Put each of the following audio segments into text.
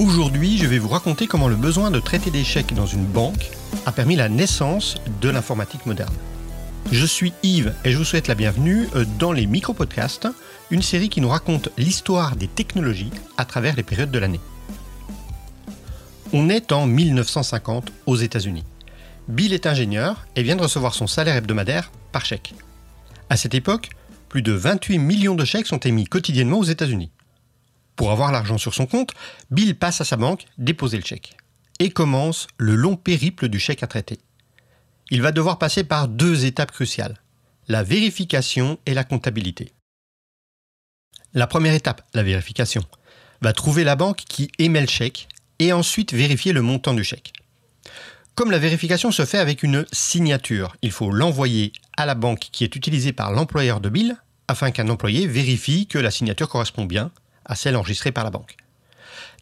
Aujourd'hui, je vais vous raconter comment le besoin de traiter des chèques dans une banque a permis la naissance de l'informatique moderne. Je suis Yves et je vous souhaite la bienvenue euh, dans les micro-podcasts, une série qui nous raconte l'histoire des technologies à travers les périodes de l'année. On est en 1950 aux États-Unis. Bill est ingénieur et vient de recevoir son salaire hebdomadaire par chèque. À cette époque, plus de 28 millions de chèques sont émis quotidiennement aux États-Unis. Pour avoir l'argent sur son compte, Bill passe à sa banque déposer le chèque. Et commence le long périple du chèque à traiter. Il va devoir passer par deux étapes cruciales, la vérification et la comptabilité. La première étape, la vérification, va trouver la banque qui émet le chèque et ensuite vérifier le montant du chèque. Comme la vérification se fait avec une signature, il faut l'envoyer à la banque qui est utilisée par l'employeur de Bill afin qu'un employé vérifie que la signature correspond bien à celle enregistrée par la banque.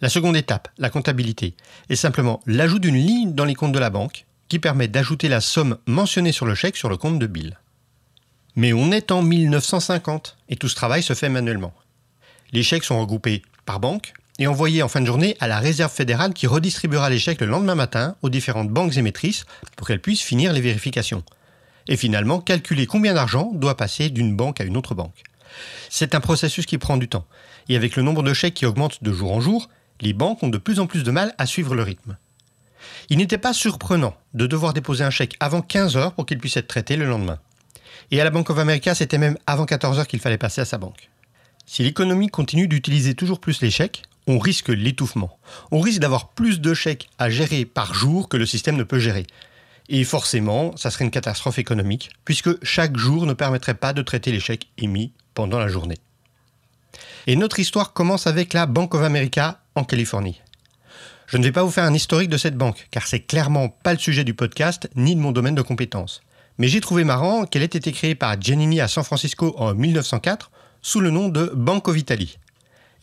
La seconde étape, la comptabilité, est simplement l'ajout d'une ligne dans les comptes de la banque qui permet d'ajouter la somme mentionnée sur le chèque sur le compte de Bill. Mais on est en 1950 et tout ce travail se fait manuellement. Les chèques sont regroupés par banque et envoyés en fin de journée à la réserve fédérale qui redistribuera les chèques le lendemain matin aux différentes banques émettrices pour qu'elles puissent finir les vérifications. Et finalement, calculer combien d'argent doit passer d'une banque à une autre banque. C'est un processus qui prend du temps. Et avec le nombre de chèques qui augmente de jour en jour, les banques ont de plus en plus de mal à suivre le rythme. Il n'était pas surprenant de devoir déposer un chèque avant 15 heures pour qu'il puisse être traité le lendemain. Et à la Bank of America, c'était même avant 14 heures qu'il fallait passer à sa banque. Si l'économie continue d'utiliser toujours plus les chèques, on risque l'étouffement. On risque d'avoir plus de chèques à gérer par jour que le système ne peut gérer. Et forcément, ça serait une catastrophe économique, puisque chaque jour ne permettrait pas de traiter les chèques émis pendant la journée. Et notre histoire commence avec la Bank of America en Californie. Je ne vais pas vous faire un historique de cette banque, car c'est clairement pas le sujet du podcast ni de mon domaine de compétences. Mais j'ai trouvé marrant qu'elle ait été créée par Giannini à San Francisco en 1904 sous le nom de Bank of Italy.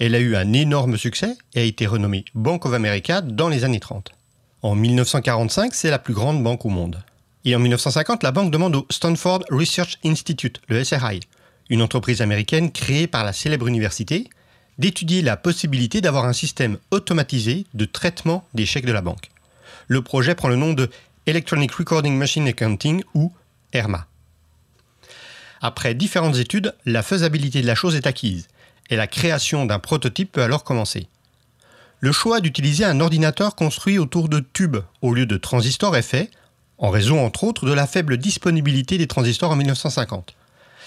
Elle a eu un énorme succès et a été renommée Bank of America dans les années 30. En 1945, c'est la plus grande banque au monde. Et en 1950, la banque demande au Stanford Research Institute, le SRI, une entreprise américaine créée par la célèbre université, d'étudier la possibilité d'avoir un système automatisé de traitement des chèques de la banque. Le projet prend le nom de Electronic Recording Machine Accounting ou ERMA. Après différentes études, la faisabilité de la chose est acquise et la création d'un prototype peut alors commencer. Le choix d'utiliser un ordinateur construit autour de tubes au lieu de transistors est fait, en raison entre autres de la faible disponibilité des transistors en 1950.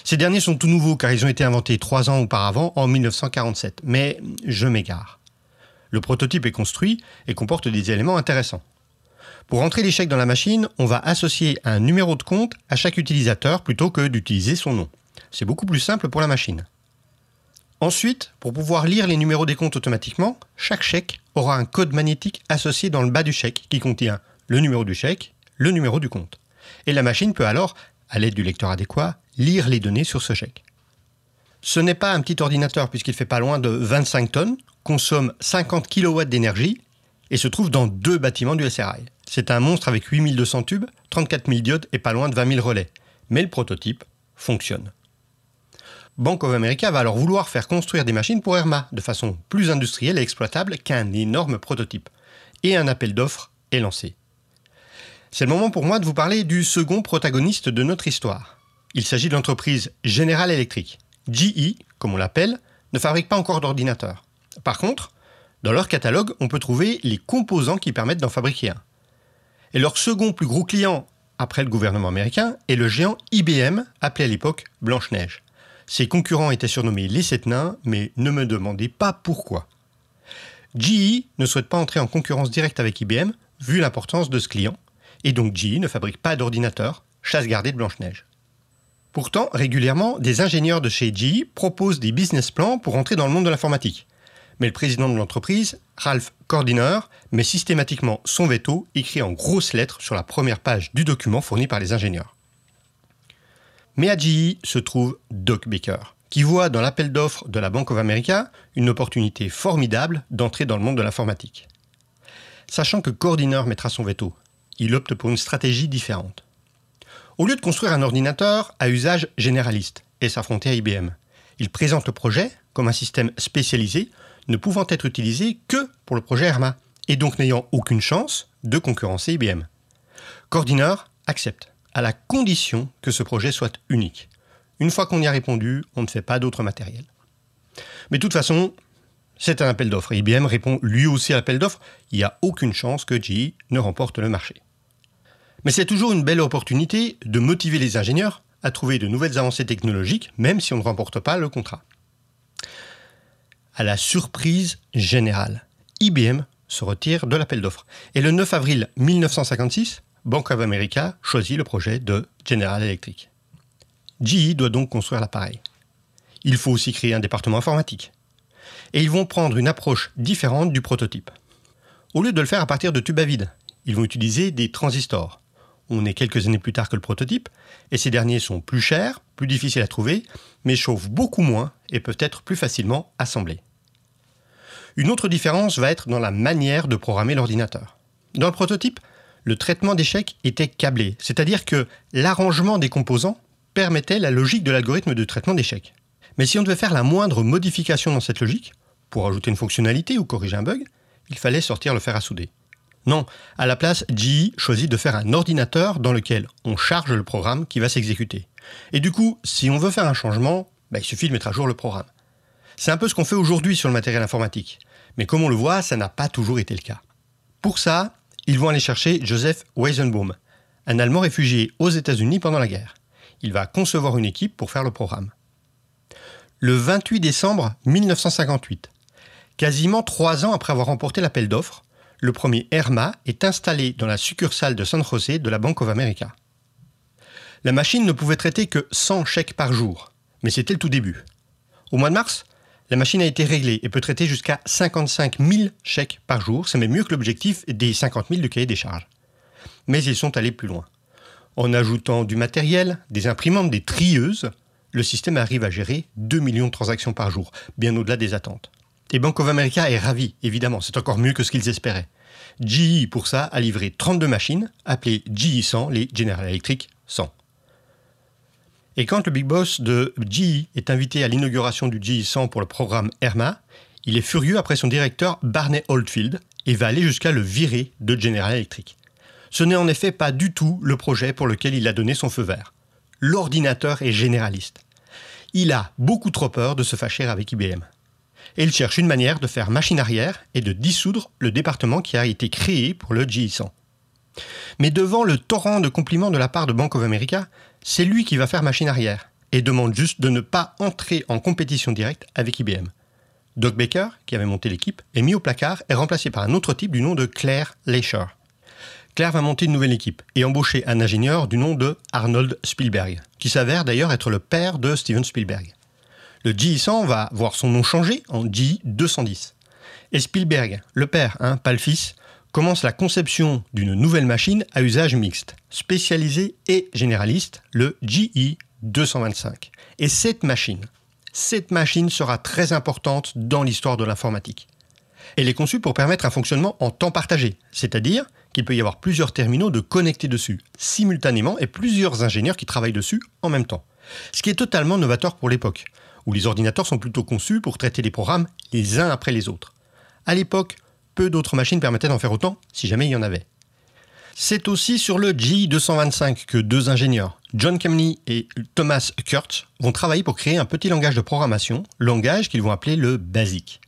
Ces derniers sont tout nouveaux car ils ont été inventés trois ans auparavant, en 1947. Mais je m'égare. Le prototype est construit et comporte des éléments intéressants. Pour entrer les chèques dans la machine, on va associer un numéro de compte à chaque utilisateur plutôt que d'utiliser son nom. C'est beaucoup plus simple pour la machine. Ensuite, pour pouvoir lire les numéros des comptes automatiquement, chaque chèque aura un code magnétique associé dans le bas du chèque qui contient le numéro du chèque, le numéro du compte. Et la machine peut alors, à l'aide du lecteur adéquat, lire les données sur ce chèque. Ce n'est pas un petit ordinateur puisqu'il fait pas loin de 25 tonnes, consomme 50 kW d'énergie et se trouve dans deux bâtiments du SRI. C'est un monstre avec 8200 tubes, 34 000 diodes et pas loin de 20 000 relais. Mais le prototype fonctionne. Bank of America va alors vouloir faire construire des machines pour ERMA de façon plus industrielle et exploitable qu'un énorme prototype. Et un appel d'offres est lancé. C'est le moment pour moi de vous parler du second protagoniste de notre histoire. Il s'agit de l'entreprise General Electric. GE, comme on l'appelle, ne fabrique pas encore d'ordinateur. Par contre, dans leur catalogue, on peut trouver les composants qui permettent d'en fabriquer un. Et leur second plus gros client, après le gouvernement américain, est le géant IBM, appelé à l'époque Blanche-Neige. Ses concurrents étaient surnommés les sept nains, mais ne me demandez pas pourquoi. GE ne souhaite pas entrer en concurrence directe avec IBM, vu l'importance de ce client, et donc GE ne fabrique pas d'ordinateur, chasse gardée de Blanche-Neige. Pourtant, régulièrement, des ingénieurs de chez GE proposent des business plans pour entrer dans le monde de l'informatique. Mais le président de l'entreprise, Ralph Cordiner, met systématiquement son veto écrit en grosses lettres sur la première page du document fourni par les ingénieurs. Mais à GE se trouve Doc Baker, qui voit dans l'appel d'offres de la Bank of America une opportunité formidable d'entrer dans le monde de l'informatique. Sachant que Cordiner mettra son veto, il opte pour une stratégie différente. Au lieu de construire un ordinateur à usage généraliste et s'affronter à IBM, il présente le projet comme un système spécialisé ne pouvant être utilisé que pour le projet Herma, et donc n'ayant aucune chance de concurrencer IBM. Coordinator accepte, à la condition que ce projet soit unique. Une fois qu'on y a répondu, on ne fait pas d'autre matériel. Mais de toute façon, c'est un appel d'offres. IBM répond lui aussi à l'appel d'offres. Il n'y a aucune chance que GE ne remporte le marché. Mais c'est toujours une belle opportunité de motiver les ingénieurs à trouver de nouvelles avancées technologiques, même si on ne remporte pas le contrat. À la surprise générale, IBM se retire de l'appel d'offres. Et le 9 avril 1956, Bank of America choisit le projet de General Electric. GE doit donc construire l'appareil. Il faut aussi créer un département informatique. Et ils vont prendre une approche différente du prototype. Au lieu de le faire à partir de tubes à vide, ils vont utiliser des transistors. On est quelques années plus tard que le prototype, et ces derniers sont plus chers, plus difficiles à trouver, mais chauffent beaucoup moins et peuvent être plus facilement assemblés. Une autre différence va être dans la manière de programmer l'ordinateur. Dans le prototype, le traitement d'échecs était câblé, c'est-à-dire que l'arrangement des composants permettait la logique de l'algorithme de traitement d'échecs. Mais si on devait faire la moindre modification dans cette logique, pour ajouter une fonctionnalité ou corriger un bug, il fallait sortir le fer à souder. Non, à la place, GE choisit de faire un ordinateur dans lequel on charge le programme qui va s'exécuter. Et du coup, si on veut faire un changement, bah, il suffit de mettre à jour le programme. C'est un peu ce qu'on fait aujourd'hui sur le matériel informatique. Mais comme on le voit, ça n'a pas toujours été le cas. Pour ça, ils vont aller chercher Joseph Weizenbaum, un Allemand réfugié aux États-Unis pendant la guerre. Il va concevoir une équipe pour faire le programme le 28 décembre 1958. Quasiment trois ans après avoir remporté l'appel d'offres, le premier ERMA est installé dans la succursale de San José de la Bank of America. La machine ne pouvait traiter que 100 chèques par jour, mais c'était le tout début. Au mois de mars, la machine a été réglée et peut traiter jusqu'à 55 000 chèques par jour, c'est même mieux que l'objectif des 50 000 du cahier des charges. Mais ils sont allés plus loin. En ajoutant du matériel, des imprimantes, des trieuses, le système arrive à gérer 2 millions de transactions par jour, bien au-delà des attentes. Et Bank of America est ravi, évidemment, c'est encore mieux que ce qu'ils espéraient. GE, pour ça, a livré 32 machines, appelées GE 100, les General Electric 100. Et quand le big boss de GE est invité à l'inauguration du GE 100 pour le programme ERMA, il est furieux après son directeur Barney Oldfield et va aller jusqu'à le virer de General Electric. Ce n'est en effet pas du tout le projet pour lequel il a donné son feu vert l'ordinateur est généraliste. Il a beaucoup trop peur de se fâcher avec IBM. Et il cherche une manière de faire machine arrière et de dissoudre le département qui a été créé pour le GE100. Mais devant le torrent de compliments de la part de Bank of America, c'est lui qui va faire machine arrière et demande juste de ne pas entrer en compétition directe avec IBM. Doc Baker, qui avait monté l'équipe, est mis au placard et remplacé par un autre type du nom de Claire Leisher. Claire va monter une nouvelle équipe et embaucher un ingénieur du nom de Arnold Spielberg, qui s'avère d'ailleurs être le père de Steven Spielberg. Le GE100 va voir son nom changer en GE210. Et Spielberg, le père, pas le fils, commence la conception d'une nouvelle machine à usage mixte, spécialisée et généraliste, le GE225. Et cette machine, cette machine sera très importante dans l'histoire de l'informatique. Elle est conçue pour permettre un fonctionnement en temps partagé, c'est-à-dire qu'il peut y avoir plusieurs terminaux de connectés dessus, simultanément, et plusieurs ingénieurs qui travaillent dessus en même temps. Ce qui est totalement novateur pour l'époque, où les ordinateurs sont plutôt conçus pour traiter les programmes les uns après les autres. À l'époque, peu d'autres machines permettaient d'en faire autant, si jamais il y en avait. C'est aussi sur le G225 que deux ingénieurs, John Kemney et Thomas Kurtz, vont travailler pour créer un petit langage de programmation, langage qu'ils vont appeler le BASIC.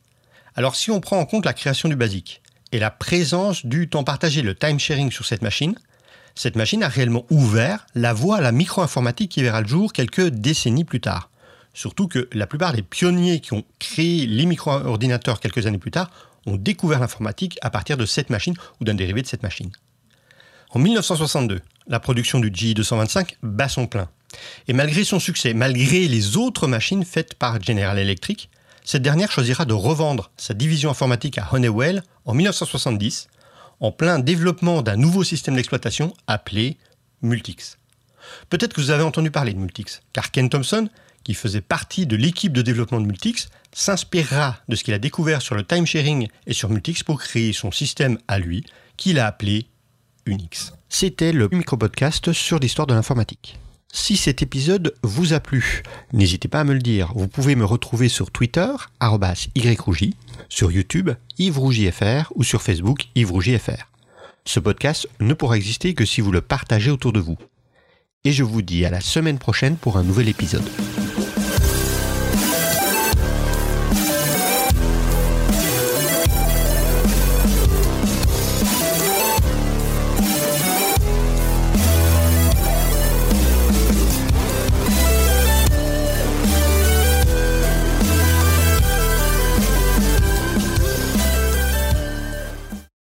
Alors si on prend en compte la création du BASIC, et la présence du temps partagé, le time sharing sur cette machine, cette machine a réellement ouvert la voie à la micro-informatique qui verra le jour quelques décennies plus tard. Surtout que la plupart des pionniers qui ont créé les micro-ordinateurs quelques années plus tard ont découvert l'informatique à partir de cette machine ou d'un dérivé de cette machine. En 1962, la production du GE225 bat son plein. Et malgré son succès, malgré les autres machines faites par General Electric, cette dernière choisira de revendre sa division informatique à Honeywell en 1970, en plein développement d'un nouveau système d'exploitation appelé Multix. Peut-être que vous avez entendu parler de Multix, car Ken Thompson, qui faisait partie de l'équipe de développement de Multix, s'inspirera de ce qu'il a découvert sur le time-sharing et sur Multix pour créer son système à lui, qu'il a appelé Unix. C'était le micro-podcast sur l'histoire de l'informatique. Si cet épisode vous a plu, n'hésitez pas à me le dire. Vous pouvez me retrouver sur Twitter, yrougi, sur YouTube, YvesRougiFR ou sur Facebook, YvesRougiFR. Ce podcast ne pourra exister que si vous le partagez autour de vous. Et je vous dis à la semaine prochaine pour un nouvel épisode.